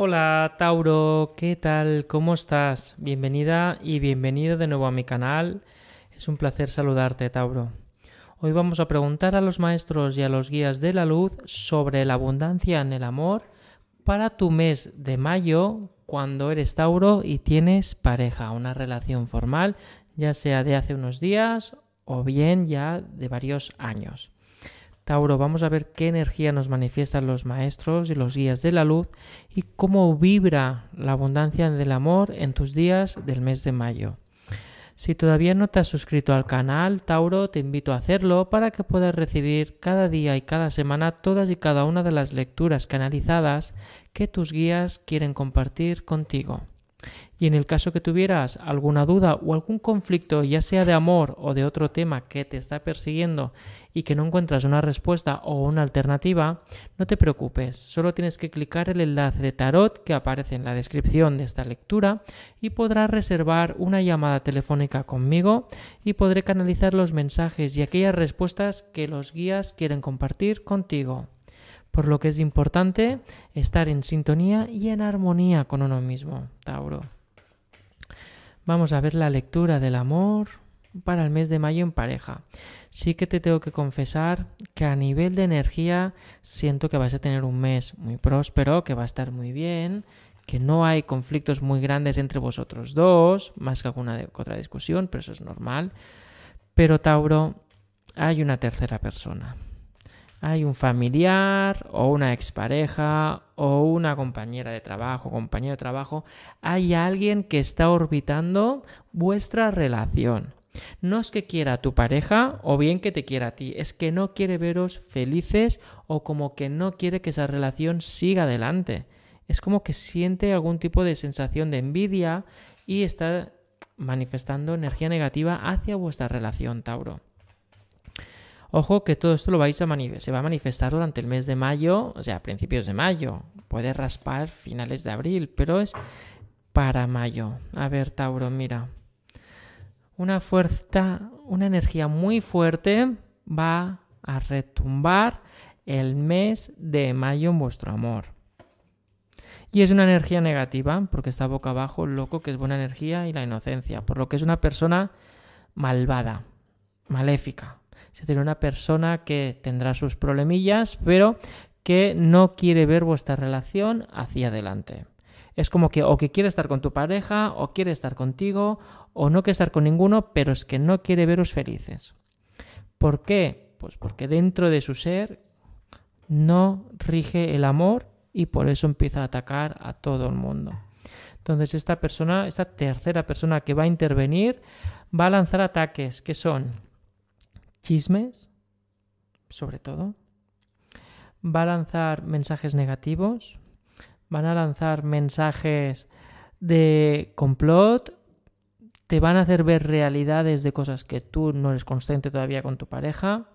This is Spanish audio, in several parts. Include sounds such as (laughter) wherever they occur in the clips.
Hola Tauro, ¿qué tal? ¿Cómo estás? Bienvenida y bienvenido de nuevo a mi canal. Es un placer saludarte, Tauro. Hoy vamos a preguntar a los maestros y a los guías de la luz sobre la abundancia en el amor para tu mes de mayo cuando eres Tauro y tienes pareja, una relación formal, ya sea de hace unos días o bien ya de varios años. Tauro, vamos a ver qué energía nos manifiestan los maestros y los guías de la luz y cómo vibra la abundancia del amor en tus días del mes de mayo. Si todavía no te has suscrito al canal, Tauro, te invito a hacerlo para que puedas recibir cada día y cada semana todas y cada una de las lecturas canalizadas que tus guías quieren compartir contigo. Y en el caso que tuvieras alguna duda o algún conflicto, ya sea de amor o de otro tema que te está persiguiendo y que no encuentras una respuesta o una alternativa, no te preocupes, solo tienes que clicar el enlace de tarot que aparece en la descripción de esta lectura y podrás reservar una llamada telefónica conmigo y podré canalizar los mensajes y aquellas respuestas que los guías quieren compartir contigo por lo que es importante estar en sintonía y en armonía con uno mismo, Tauro. Vamos a ver la lectura del amor para el mes de mayo en pareja. Sí que te tengo que confesar que a nivel de energía siento que vas a tener un mes muy próspero, que va a estar muy bien, que no hay conflictos muy grandes entre vosotros dos, más que alguna otra discusión, pero eso es normal. Pero Tauro, hay una tercera persona hay un familiar o una expareja o una compañera de trabajo, compañero de trabajo, hay alguien que está orbitando vuestra relación. No es que quiera a tu pareja o bien que te quiera a ti, es que no quiere veros felices o como que no quiere que esa relación siga adelante. Es como que siente algún tipo de sensación de envidia y está manifestando energía negativa hacia vuestra relación, Tauro. Ojo que todo esto lo vais a se va a manifestar durante el mes de mayo, o sea, principios de mayo. Puede raspar finales de abril, pero es para mayo. A ver, Tauro, mira. Una fuerza, una energía muy fuerte va a retumbar el mes de mayo en vuestro amor. Y es una energía negativa, porque está boca abajo, loco, que es buena energía y la inocencia, por lo que es una persona malvada, maléfica. Es decir, una persona que tendrá sus problemillas, pero que no quiere ver vuestra relación hacia adelante. Es como que o que quiere estar con tu pareja, o quiere estar contigo, o no quiere estar con ninguno, pero es que no quiere veros felices. ¿Por qué? Pues porque dentro de su ser no rige el amor y por eso empieza a atacar a todo el mundo. Entonces esta persona, esta tercera persona que va a intervenir, va a lanzar ataques que son chismes, sobre todo. Va a lanzar mensajes negativos, van a lanzar mensajes de complot, te van a hacer ver realidades de cosas que tú no eres consciente todavía con tu pareja.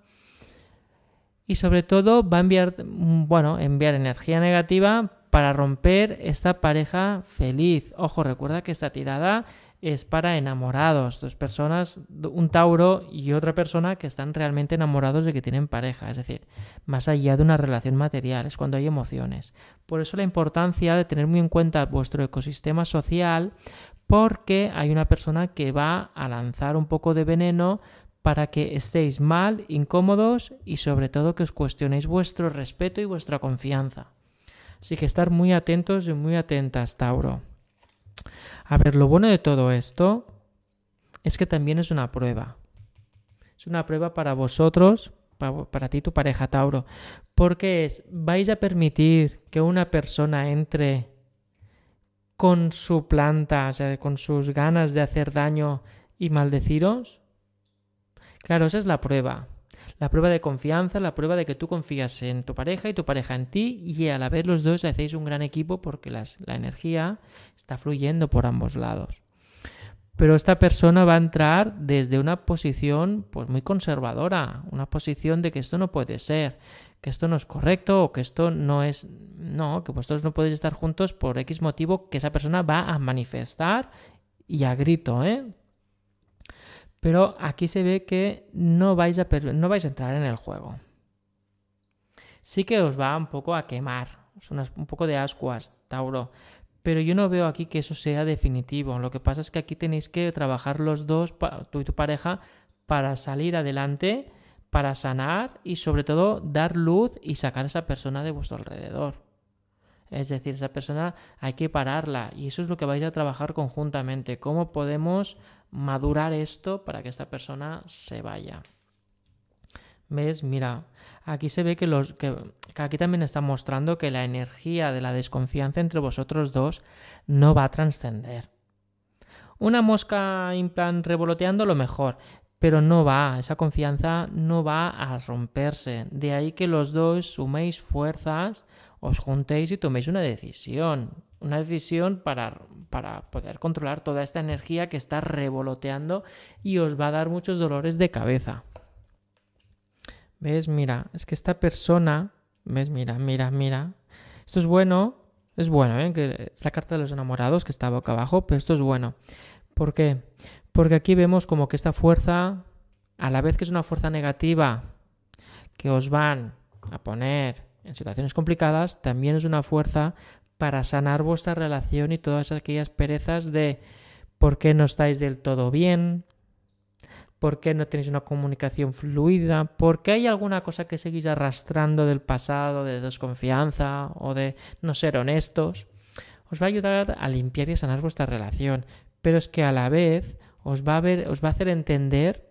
Y sobre todo va a enviar, bueno, enviar energía negativa para romper esta pareja feliz. Ojo, recuerda que esta tirada es para enamorados, dos personas, un Tauro y otra persona que están realmente enamorados de que tienen pareja, es decir, más allá de una relación material, es cuando hay emociones. Por eso la importancia de tener muy en cuenta vuestro ecosistema social, porque hay una persona que va a lanzar un poco de veneno para que estéis mal, incómodos y sobre todo que os cuestionéis vuestro respeto y vuestra confianza. Así que estar muy atentos y muy atentas, Tauro. A ver, lo bueno de todo esto es que también es una prueba. Es una prueba para vosotros, para, ti tu pareja Tauro, porque es, vais a permitir que una persona entre con su planta, o sea, con sus ganas de hacer daño y maldeciros. Claro, esa es la prueba. La prueba de confianza, la prueba de que tú confías en tu pareja y tu pareja en ti y a la vez los dos hacéis un gran equipo porque la energía está fluyendo por ambos lados. Pero esta persona va a entrar desde una posición pues muy conservadora, una posición de que esto no puede ser, que esto no es correcto o que esto no es no, que vosotros no podéis estar juntos por X motivo que esa persona va a manifestar y a grito, ¿eh? Pero aquí se ve que no vais a, no vais a entrar en el juego. Sí que os va un poco a quemar, es un poco de ascuas, Tauro. Pero yo no veo aquí que eso sea definitivo. Lo que pasa es que aquí tenéis que trabajar los dos, tú y tu pareja, para salir adelante, para sanar y sobre todo dar luz y sacar a esa persona de vuestro alrededor. Es decir, esa persona hay que pararla y eso es lo que vais a trabajar conjuntamente. ¿Cómo podemos madurar esto para que esta persona se vaya? ¿Ves? Mira, aquí se ve que, los, que, aquí también está mostrando que la energía de la desconfianza entre vosotros dos no va a trascender. Una mosca en plan revoloteando lo mejor, pero no va, esa confianza no va a romperse. De ahí que los dos suméis fuerzas, os juntéis y toméis una decisión. Una decisión para, para poder controlar toda esta energía que está revoloteando y os va a dar muchos dolores de cabeza. ¿Ves? Mira, es que esta persona, ¿ves? Mira, mira, mira. Esto es bueno, es bueno, ¿eh? Que es la carta de los enamorados que está boca abajo, pero esto es bueno. ¿Por qué? Porque aquí vemos como que esta fuerza, a la vez que es una fuerza negativa que os van a poner en situaciones complicadas, también es una fuerza para sanar vuestra relación y todas aquellas perezas de por qué no estáis del todo bien, por qué no tenéis una comunicación fluida, por qué hay alguna cosa que seguís arrastrando del pasado, de desconfianza o de no ser honestos. Os va a ayudar a limpiar y sanar vuestra relación, pero es que a la vez os va a, ver, os va a hacer entender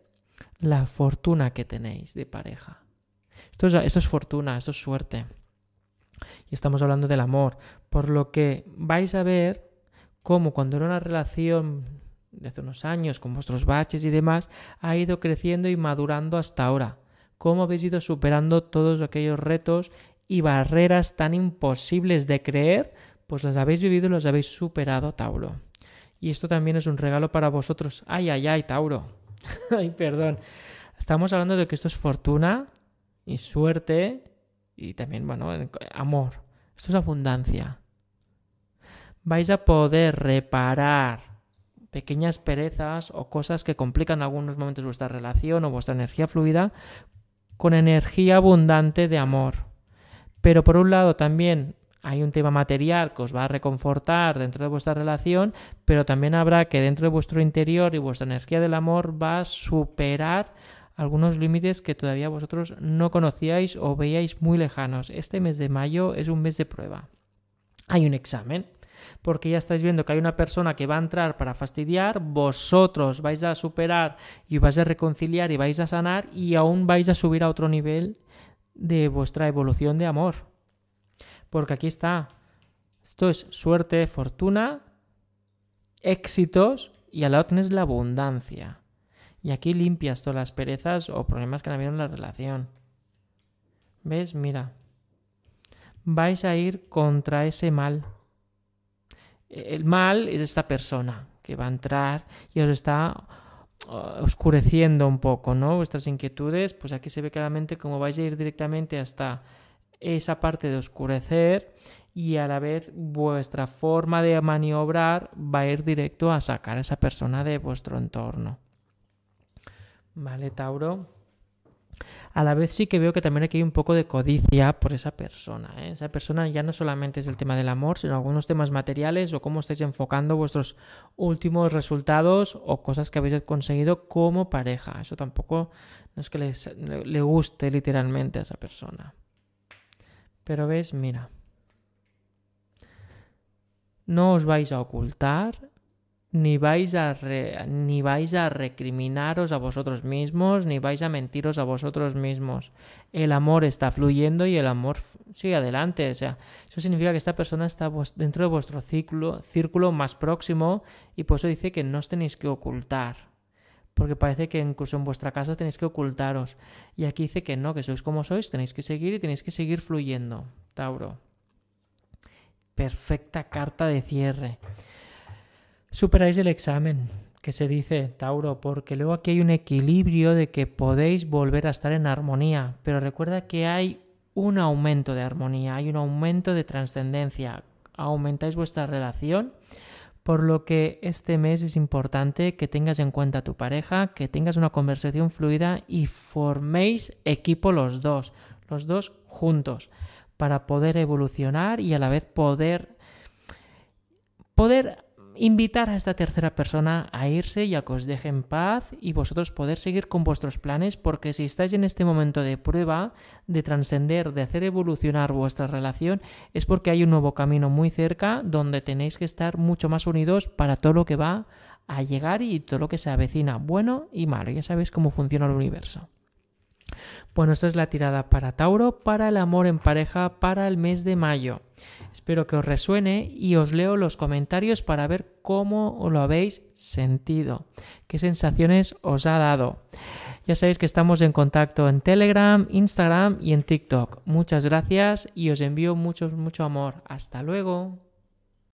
la fortuna que tenéis de pareja. Esto es, esto es fortuna, esto es suerte. Y estamos hablando del amor, por lo que vais a ver cómo cuando era una relación de hace unos años con vuestros baches y demás, ha ido creciendo y madurando hasta ahora. Cómo habéis ido superando todos aquellos retos y barreras tan imposibles de creer, pues las habéis vivido y las habéis superado, Tauro. Y esto también es un regalo para vosotros. Ay, ay, ay, Tauro. (laughs) ay, perdón. Estamos hablando de que esto es fortuna y suerte y también, bueno, amor. Esto es abundancia. Vais a poder reparar pequeñas perezas o cosas que complican algunos momentos vuestra relación o vuestra energía fluida con energía abundante de amor. Pero por un lado también hay un tema material que os va a reconfortar dentro de vuestra relación, pero también habrá que dentro de vuestro interior y vuestra energía del amor va a superar algunos límites que todavía vosotros no conocíais o veíais muy lejanos. Este mes de mayo es un mes de prueba. Hay un examen, porque ya estáis viendo que hay una persona que va a entrar para fastidiar, vosotros vais a superar y vais a reconciliar y vais a sanar y aún vais a subir a otro nivel de vuestra evolución de amor. Porque aquí está. Esto es suerte, fortuna, éxitos y al lado tienes la abundancia. Y aquí limpias todas las perezas o problemas que han habido en la relación. ¿Ves? Mira. Vais a ir contra ese mal. El mal es esta persona que va a entrar y os está uh, oscureciendo un poco, ¿no? Vuestras inquietudes, pues aquí se ve claramente cómo vais a ir directamente hasta esa parte de oscurecer y a la vez vuestra forma de maniobrar va a ir directo a sacar a esa persona de vuestro entorno. Vale, Tauro. A la vez sí que veo que también aquí hay un poco de codicia por esa persona. ¿eh? Esa persona ya no solamente es el tema del amor, sino algunos temas materiales o cómo estáis enfocando vuestros últimos resultados o cosas que habéis conseguido como pareja. Eso tampoco no es que le guste literalmente a esa persona. Pero ves, mira, no os vais a ocultar, ni vais a, ni vais a recriminaros a vosotros mismos, ni vais a mentiros a vosotros mismos. El amor está fluyendo y el amor sigue adelante. O sea, eso significa que esta persona está dentro de vuestro círculo, círculo más próximo y por eso dice que no os tenéis que ocultar porque parece que incluso en vuestra casa tenéis que ocultaros. Y aquí dice que no, que sois como sois, tenéis que seguir y tenéis que seguir fluyendo. Tauro. Perfecta carta de cierre. Superáis el examen, que se dice, Tauro, porque luego aquí hay un equilibrio de que podéis volver a estar en armonía, pero recuerda que hay un aumento de armonía, hay un aumento de trascendencia. Aumentáis vuestra relación por lo que este mes es importante que tengas en cuenta a tu pareja, que tengas una conversación fluida y forméis equipo los dos, los dos juntos, para poder evolucionar y a la vez poder poder invitar a esta tercera persona a irse y a que os deje en paz y vosotros poder seguir con vuestros planes porque si estáis en este momento de prueba, de trascender, de hacer evolucionar vuestra relación, es porque hay un nuevo camino muy cerca donde tenéis que estar mucho más unidos para todo lo que va a llegar y todo lo que se avecina, bueno y malo. Ya sabéis cómo funciona el universo. Bueno, esta es la tirada para Tauro, para el amor en pareja, para el mes de mayo. Espero que os resuene y os leo los comentarios para ver cómo lo habéis sentido, qué sensaciones os ha dado. Ya sabéis que estamos en contacto en Telegram, Instagram y en TikTok. Muchas gracias y os envío mucho, mucho amor. Hasta luego.